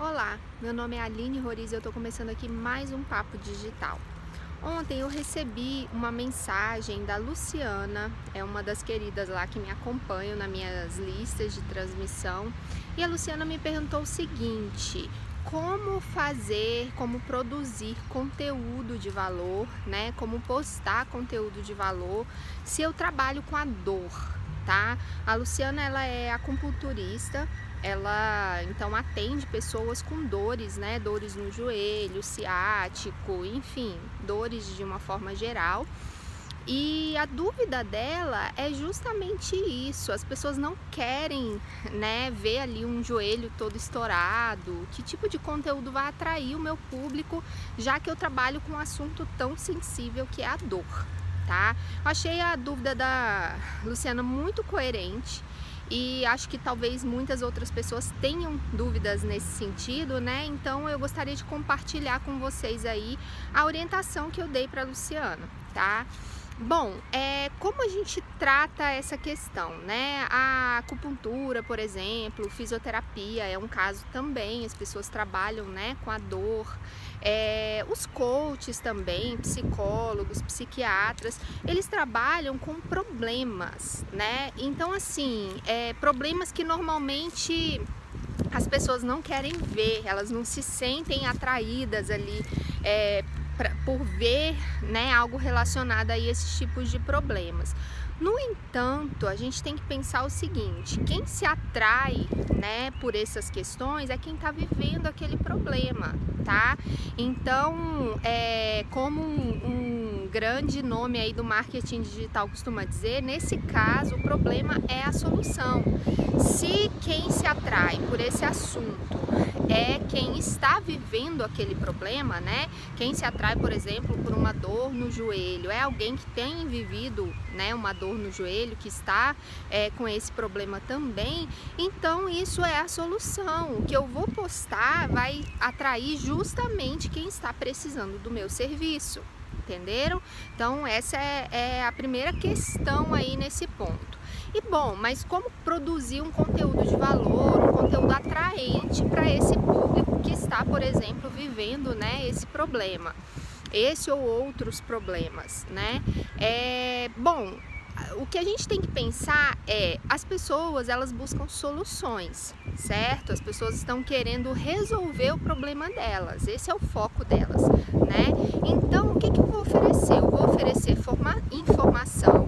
Olá, meu nome é Aline Roriz e eu estou começando aqui mais um Papo Digital. Ontem eu recebi uma mensagem da Luciana, é uma das queridas lá que me acompanham nas minhas listas de transmissão, e a Luciana me perguntou o seguinte: como fazer, como produzir conteúdo de valor, né? Como postar conteúdo de valor se eu trabalho com a dor, tá? A Luciana ela é acupunturista, ela então atende pessoas com dores, né? Dores no joelho, ciático, enfim, dores de uma forma geral. E a dúvida dela é justamente isso. As pessoas não querem, né, ver ali um joelho todo estourado. Que tipo de conteúdo vai atrair o meu público, já que eu trabalho com um assunto tão sensível que é a dor, tá? achei a dúvida da Luciana muito coerente e acho que talvez muitas outras pessoas tenham dúvidas nesse sentido, né? Então eu gostaria de compartilhar com vocês aí a orientação que eu dei para Luciana, tá? Bom, é, como a gente trata essa questão, né? A acupuntura, por exemplo, fisioterapia é um caso também, as pessoas trabalham né, com a dor. É, os coaches também, psicólogos, psiquiatras, eles trabalham com problemas, né? Então, assim, é, problemas que normalmente as pessoas não querem ver, elas não se sentem atraídas ali é, pra, por ver né, algo relacionado a esses tipos de problemas. No entanto, a gente tem que pensar o seguinte: quem se atrai, né, por essas questões é quem está vivendo aquele problema, tá? Então, é como um, um grande nome aí do marketing digital costuma dizer, nesse caso o problema é a solução. Se quem se atrai por esse assunto é quem está vivendo aquele problema, né? Quem se atrai, por exemplo, por uma dor no joelho, é alguém que tem vivido, né, uma dor no joelho, que está é, com esse problema também. Então, isso é a solução. O que eu vou postar vai atrair justamente quem está precisando do meu serviço. Entenderam? Então, essa é, é a primeira questão aí nesse ponto. E bom, mas como produzir um conteúdo de valor, um conteúdo atraente para esse público que está, por exemplo, vivendo né, esse problema? Esse ou outros problemas, né? É, bom, o que a gente tem que pensar é as pessoas elas buscam soluções, certo? As pessoas estão querendo resolver o problema delas, esse é o foco delas, né? Então o que, que eu vou oferecer? Eu vou oferecer forma, informação?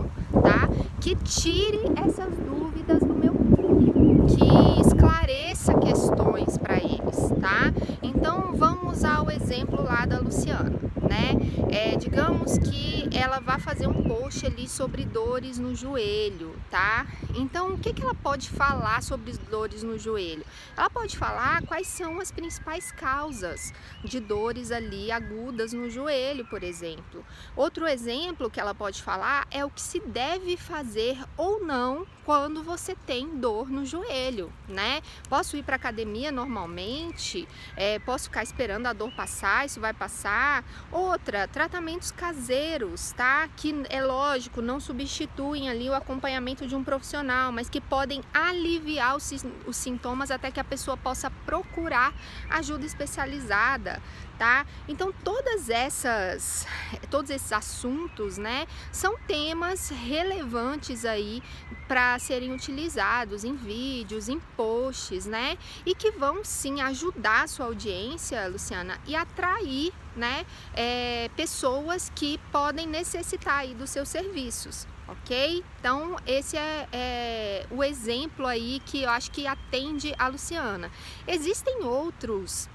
Que tire essas dúvidas do meu público, que esclareça questões para eles, tá? Então vamos ao exemplo lá da Luciana, né? É, digamos que ela vai fazer um post ali sobre dores no joelho, tá? Então o que, que ela pode falar sobre dores no joelho? Ela pode falar quais são as principais causas de dores ali agudas no joelho, por exemplo. Outro exemplo que ela pode falar é o que se deve fazer ou não quando você tem dor no joelho, né? Posso ir para academia normalmente, é, posso ficar esperando a dor passar, isso vai passar. Outra, tratamentos caseiros, tá? Que é lógico, não substituem ali o acompanhamento de um profissional, mas que podem aliviar os, os sintomas até que a pessoa possa procurar ajuda especializada, tá? Então todas essas, todos esses assuntos, né, são temas relevantes aí para serem utilizados em vídeos, em posts, né? E que vão sim ajudar a sua audiência, Luciana, e atrair, né, é, pessoas que podem necessitar aí dos seus serviços. Ok? Então, esse é, é o exemplo aí que eu acho que atende a Luciana. Existem outros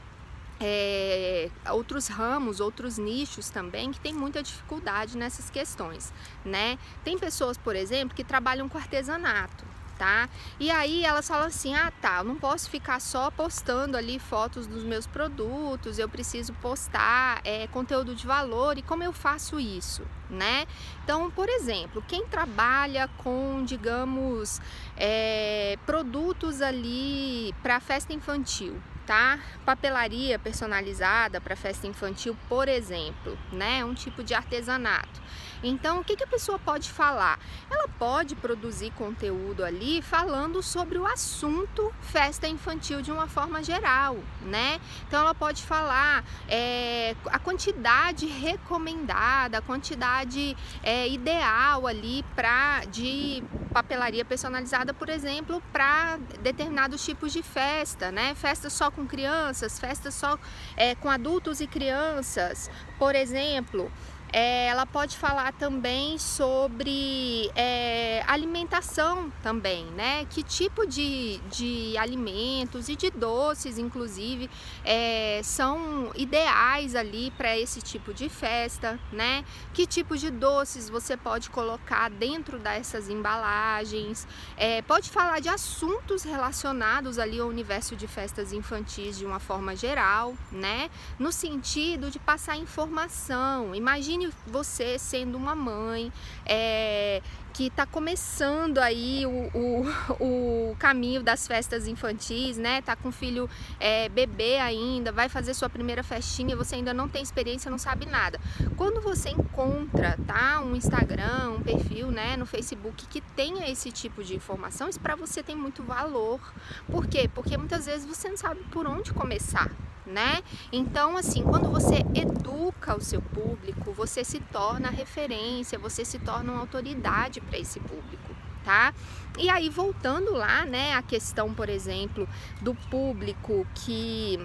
é, outros ramos, outros nichos também que tem muita dificuldade nessas questões, né? Tem pessoas, por exemplo, que trabalham com artesanato, tá? E aí elas falam assim: ah, tá, eu não posso ficar só postando ali fotos dos meus produtos, eu preciso postar é, conteúdo de valor. E como eu faço isso, né? Então, por exemplo, quem trabalha com, digamos, é, produtos ali para festa infantil, tá? Papelaria personalizada para festa infantil, por exemplo, né? Um tipo de artesanato. Então, o que, que a pessoa pode falar? Ela pode produzir conteúdo ali falando sobre o assunto festa infantil de uma forma geral, né? Então, ela pode falar é, a quantidade recomendada, a quantidade é, ideal ali para de papelaria personalizada, por exemplo, para determinados tipos de festa, né? Festa só com crianças, festa só é, com adultos e crianças, por exemplo. É, ela pode falar também sobre é, alimentação também, né? Que tipo de, de alimentos e de doces, inclusive, é, são ideais ali para esse tipo de festa, né? Que tipo de doces você pode colocar dentro dessas embalagens? É, pode falar de assuntos relacionados ali ao universo de festas infantis de uma forma geral, né? No sentido de passar informação. Imagine você sendo uma mãe é, que está começando aí o, o, o, caminho das festas infantis, né? Tá com filho é, bebê ainda, vai fazer sua primeira festinha, você ainda não tem experiência, não sabe nada. Quando você encontra, tá? Um Instagram, um perfil, né? No Facebook que tenha esse tipo de informação, isso para você tem muito valor. Por quê? Porque muitas vezes você não sabe por onde começar, né? Então, assim, quando você educa o seu público, você se torna referência, você se torna uma autoridade para esse público. Tá? E aí voltando lá, né, a questão, por exemplo, do público que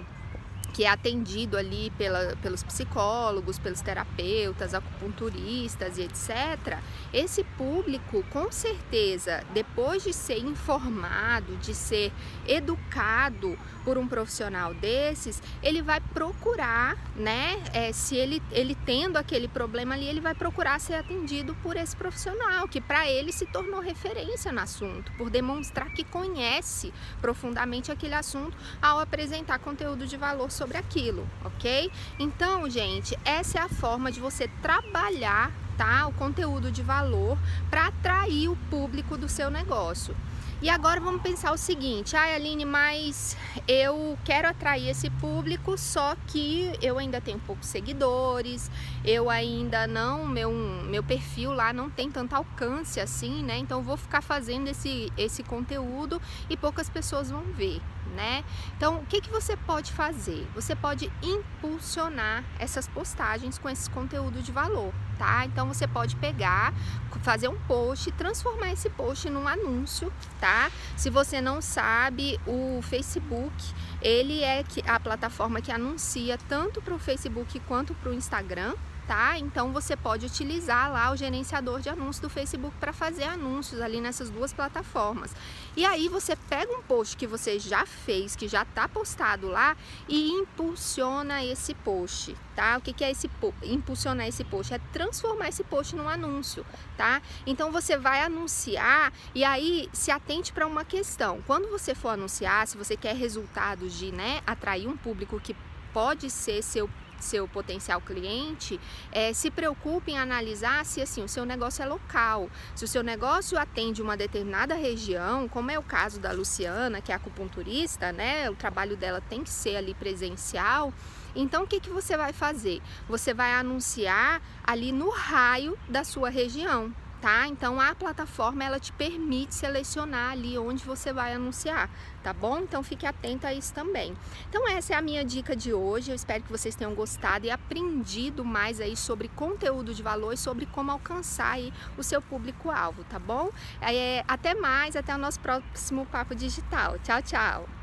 que é atendido ali pela, pelos psicólogos, pelos terapeutas, acupunturistas e etc., esse público, com certeza, depois de ser informado, de ser educado por um profissional desses, ele vai procurar, né? É, se ele, ele tendo aquele problema ali, ele vai procurar ser atendido por esse profissional, que para ele se tornou referência no assunto, por demonstrar que conhece profundamente aquele assunto ao apresentar conteúdo de valor sobre aquilo, ok? Então, gente, essa é a forma de você trabalhar tá, o conteúdo de valor para atrair o público do seu negócio. E agora vamos pensar o seguinte, ah, Aline, mas eu quero atrair esse público, só que eu ainda tenho poucos seguidores, eu ainda não, meu, meu perfil lá não tem tanto alcance assim, né? Então vou ficar fazendo esse, esse conteúdo e poucas pessoas vão ver né? Então, o que, que você pode fazer? Você pode impulsionar essas postagens com esse conteúdo de valor, tá? Então, você pode pegar, fazer um post, transformar esse post num anúncio, tá? Se você não sabe, o Facebook, ele é a plataforma que anuncia tanto para o Facebook quanto para o Instagram, tá? Então você pode utilizar lá o gerenciador de anúncios do Facebook para fazer anúncios ali nessas duas plataformas. E aí você pega um post que você já fez, que já está postado lá e impulsiona esse post, tá? O que, que é esse impulsionar esse post? É transformar esse post num anúncio, tá? Então você vai anunciar e aí se atente para uma questão. Quando você for anunciar, se você quer resultados de, né, atrair um público que pode ser seu seu potencial cliente, é, se preocupe em analisar se assim o seu negócio é local, se o seu negócio atende uma determinada região, como é o caso da Luciana, que é acupunturista, né? O trabalho dela tem que ser ali presencial. Então, o que, que você vai fazer? Você vai anunciar ali no raio da sua região tá? Então a plataforma ela te permite selecionar ali onde você vai anunciar, tá bom? Então fique atento a isso também. Então essa é a minha dica de hoje. Eu espero que vocês tenham gostado e aprendido mais aí sobre conteúdo de valor e sobre como alcançar aí o seu público-alvo, tá bom? É, até mais, até o nosso próximo papo digital. Tchau, tchau.